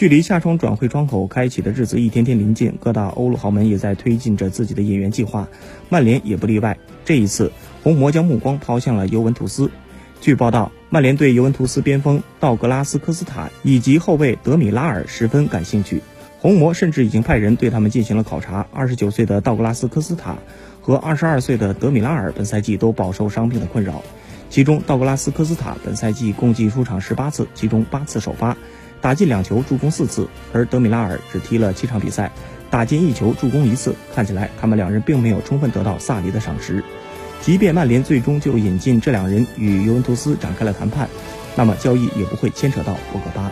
距离夏窗转会窗口开启的日子一天天临近，各大欧陆豪门也在推进着自己的引援计划，曼联也不例外。这一次，红魔将目光抛向了尤文图斯。据报道，曼联对尤文图斯边锋道格拉斯科斯塔以及后卫德米拉尔十分感兴趣，红魔甚至已经派人对他们进行了考察。二十九岁的道格拉斯科斯塔和二十二岁的德米拉尔本赛季都饱受伤病的困扰，其中道格拉斯科斯塔本赛季共计出场十八次，其中八次首发。打进两球，助攻四次，而德米拉尔只踢了七场比赛，打进一球，助攻一次。看起来他们两人并没有充分得到萨里的赏识。即便曼联最终就引进这两人与尤文图斯展开了谈判，那么交易也不会牵扯到博格巴。